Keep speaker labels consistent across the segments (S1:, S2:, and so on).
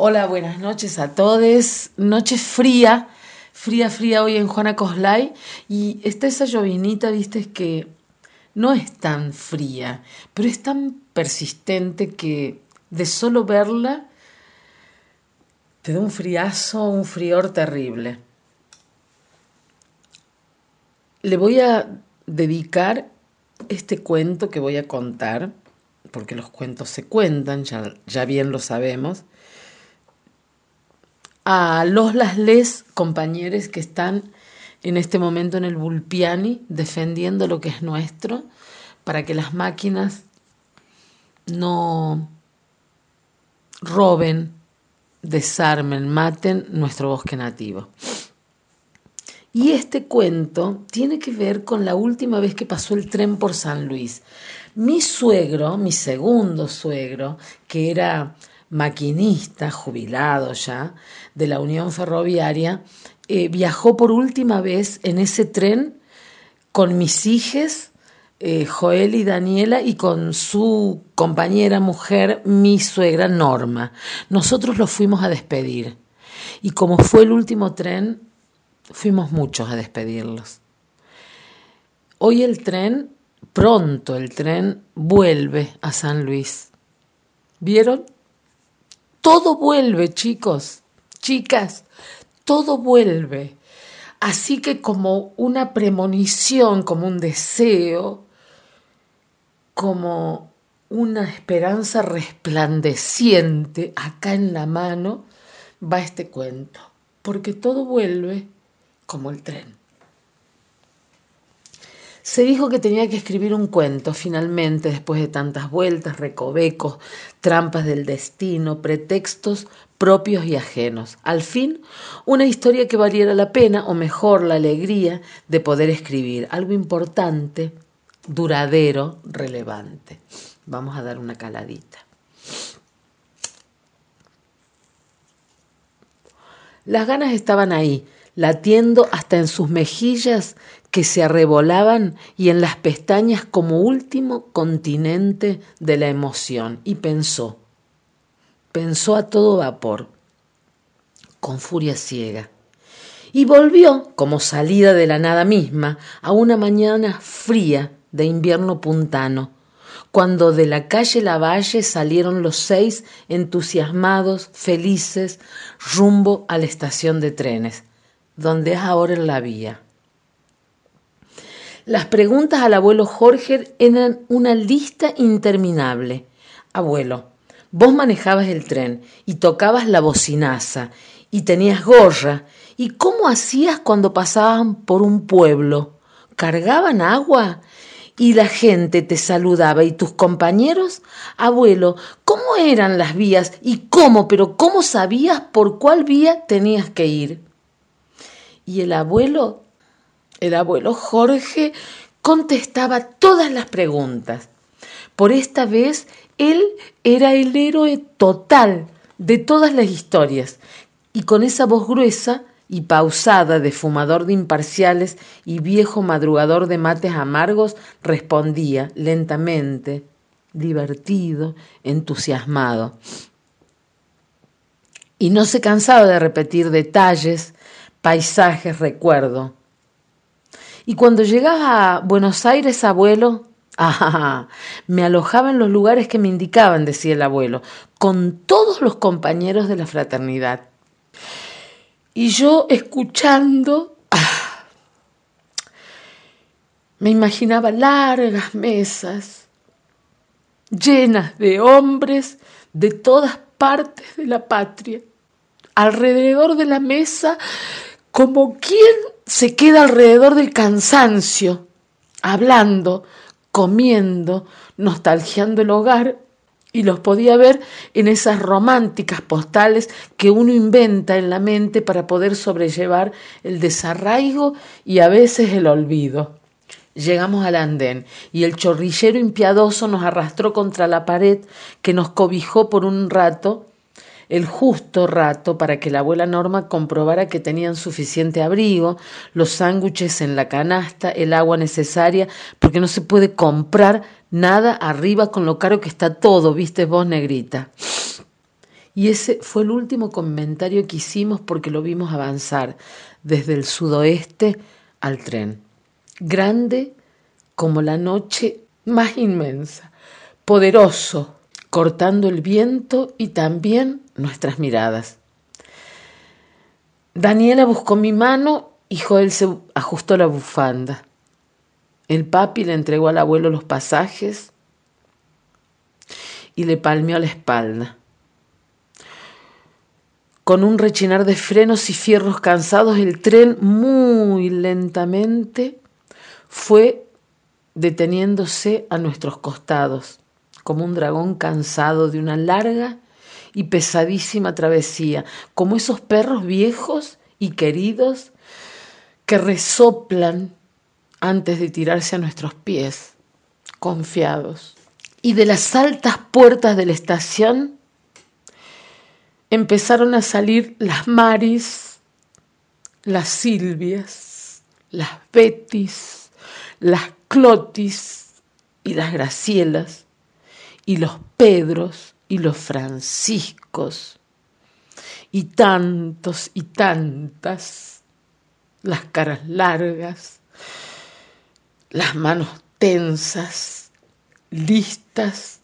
S1: Hola, buenas noches a todos. Noche fría, fría, fría hoy en Juana Coslay. Y está esa llovinita, viste, que no es tan fría, pero es tan persistente que de solo verla te da un friazo, un frior terrible. Le voy a dedicar este cuento que voy a contar, porque los cuentos se cuentan, ya, ya bien lo sabemos, a los las les compañeros que están en este momento en el Bulpiani defendiendo lo que es nuestro para que las máquinas no roben, desarmen, maten nuestro bosque nativo. Y este cuento tiene que ver con la última vez que pasó el tren por San Luis. Mi suegro, mi segundo suegro, que era maquinista, jubilado ya, de la Unión Ferroviaria, eh, viajó por última vez en ese tren con mis hijas, eh, Joel y Daniela, y con su compañera mujer, mi suegra Norma. Nosotros los fuimos a despedir. Y como fue el último tren, fuimos muchos a despedirlos. Hoy el tren, pronto el tren, vuelve a San Luis. ¿Vieron? Todo vuelve, chicos, chicas, todo vuelve. Así que como una premonición, como un deseo, como una esperanza resplandeciente acá en la mano, va este cuento, porque todo vuelve como el tren. Se dijo que tenía que escribir un cuento, finalmente, después de tantas vueltas, recovecos, trampas del destino, pretextos propios y ajenos. Al fin, una historia que valiera la pena, o mejor, la alegría de poder escribir. Algo importante, duradero, relevante. Vamos a dar una caladita. Las ganas estaban ahí, latiendo hasta en sus mejillas que se arrebolaban y en las pestañas como último continente de la emoción, y pensó, pensó a todo vapor, con furia ciega, y volvió, como salida de la nada misma, a una mañana fría de invierno puntano, cuando de la calle Lavalle salieron los seis entusiasmados, felices, rumbo a la estación de trenes donde es ahora en la vía. Las preguntas al abuelo Jorge eran una lista interminable. Abuelo, vos manejabas el tren y tocabas la bocinaza y tenías gorra. ¿Y cómo hacías cuando pasaban por un pueblo? ¿Cargaban agua? y la gente te saludaba y tus compañeros, abuelo, ¿cómo eran las vías y cómo, pero cómo sabías por cuál vía tenías que ir? Y el abuelo, el abuelo Jorge, contestaba todas las preguntas. Por esta vez él era el héroe total de todas las historias, y con esa voz gruesa y pausada de fumador de imparciales y viejo madrugador de mates amargos, respondía lentamente, divertido, entusiasmado. Y no se cansaba de repetir detalles paisajes, recuerdo. Y cuando llegaba a Buenos Aires, abuelo, ah, me alojaba en los lugares que me indicaban, decía el abuelo, con todos los compañeros de la fraternidad. Y yo escuchando, ah, me imaginaba largas mesas llenas de hombres de todas partes de la patria. Alrededor de la mesa como quien se queda alrededor del cansancio, hablando, comiendo, nostalgiando el hogar, y los podía ver en esas románticas postales que uno inventa en la mente para poder sobrellevar el desarraigo y a veces el olvido. Llegamos al andén y el chorrillero impiadoso nos arrastró contra la pared que nos cobijó por un rato el justo rato para que la abuela Norma comprobara que tenían suficiente abrigo, los sándwiches en la canasta, el agua necesaria, porque no se puede comprar nada arriba con lo caro que está todo, viste vos, negrita. Y ese fue el último comentario que hicimos porque lo vimos avanzar desde el sudoeste al tren. Grande como la noche más inmensa, poderoso, cortando el viento y también nuestras miradas. Daniela buscó mi mano y Joel se ajustó la bufanda. El papi le entregó al abuelo los pasajes y le palmeó la espalda. Con un rechinar de frenos y fierros cansados, el tren muy lentamente fue deteniéndose a nuestros costados, como un dragón cansado de una larga y pesadísima travesía, como esos perros viejos y queridos que resoplan antes de tirarse a nuestros pies, confiados. Y de las altas puertas de la estación empezaron a salir las Maris, las Silvias, las Betis, las Clotis y las Gracielas, y los Pedros y los Franciscos, y tantos y tantas, las caras largas, las manos tensas, listas,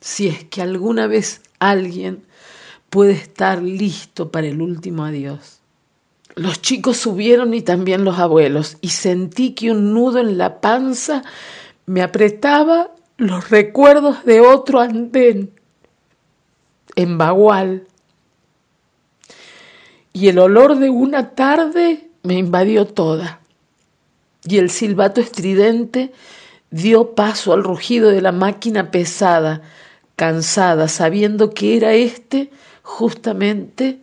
S1: si es que alguna vez alguien puede estar listo para el último adiós. Los chicos subieron y también los abuelos, y sentí que un nudo en la panza me apretaba los recuerdos de otro andén en Bagual. Y el olor de una tarde me invadió toda. Y el silbato estridente dio paso al rugido de la máquina pesada, cansada, sabiendo que era este justamente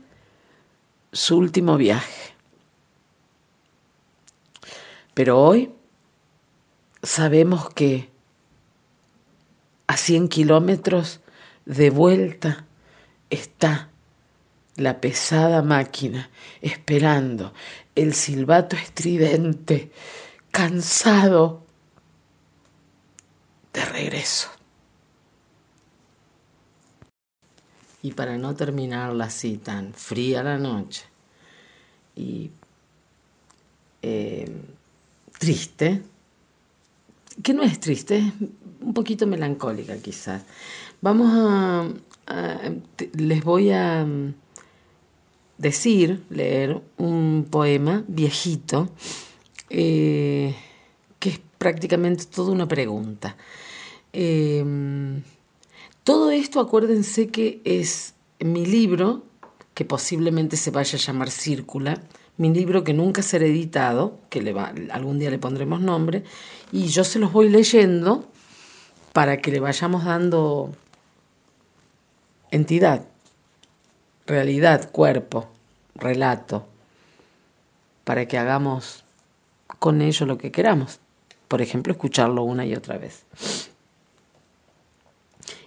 S1: su último viaje. Pero hoy sabemos que a 100 kilómetros de vuelta está la pesada máquina esperando el silbato estridente, cansado de regreso. Y para no terminarla así tan fría la noche y eh, triste, que no es triste, es un poquito melancólica quizás. Vamos a, les voy a mm, decir, leer un poema viejito, eh, que es prácticamente toda una pregunta. Eh, todo esto, acuérdense que es mi libro, que posiblemente se vaya a llamar Círcula, mi libro que nunca será editado, que le va, algún día le pondremos nombre, y yo se los voy leyendo para que le vayamos dando entidad, realidad, cuerpo, relato, para que hagamos con ello lo que queramos. Por ejemplo, escucharlo una y otra vez.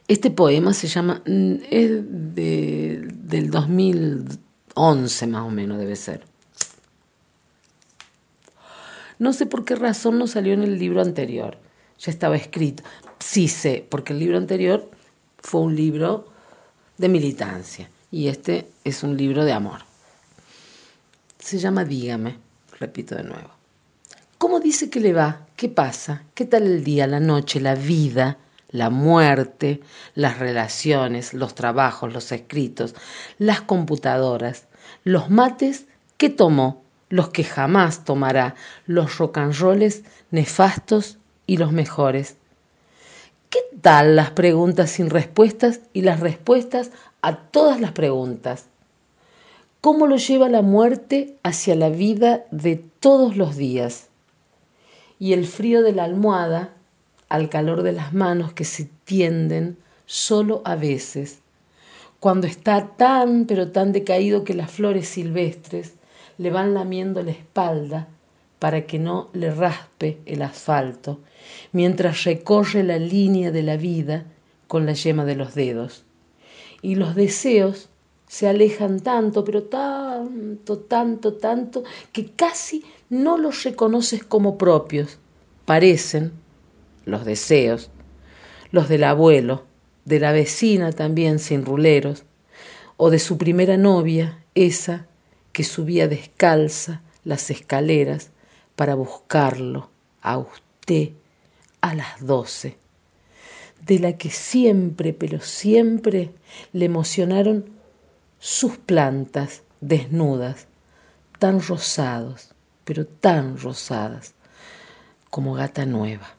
S1: Este poema se llama, mm, es de, del 2011 más o menos debe ser. No sé por qué razón no salió en el libro anterior, ya estaba escrito. Sí sé, porque el libro anterior fue un libro de militancia y este es un libro de amor. Se llama Dígame, repito de nuevo. ¿Cómo dice que le va? ¿Qué pasa? ¿Qué tal el día, la noche, la vida? la muerte, las relaciones, los trabajos, los escritos, las computadoras, los mates que tomó, los que jamás tomará, los rocanroles nefastos y los mejores. ¿Qué tal las preguntas sin respuestas y las respuestas a todas las preguntas? ¿Cómo lo lleva la muerte hacia la vida de todos los días? Y el frío de la almohada al calor de las manos que se tienden solo a veces, cuando está tan pero tan decaído que las flores silvestres le van lamiendo la espalda para que no le raspe el asfalto, mientras recorre la línea de la vida con la yema de los dedos. Y los deseos se alejan tanto, pero tanto, tanto, tanto, que casi no los reconoces como propios. Parecen, los deseos, los del abuelo, de la vecina también sin ruleros, o de su primera novia, esa que subía descalza las escaleras para buscarlo a usted a las doce, de la que siempre, pero siempre le emocionaron sus plantas desnudas, tan rosados, pero tan rosadas, como gata nueva.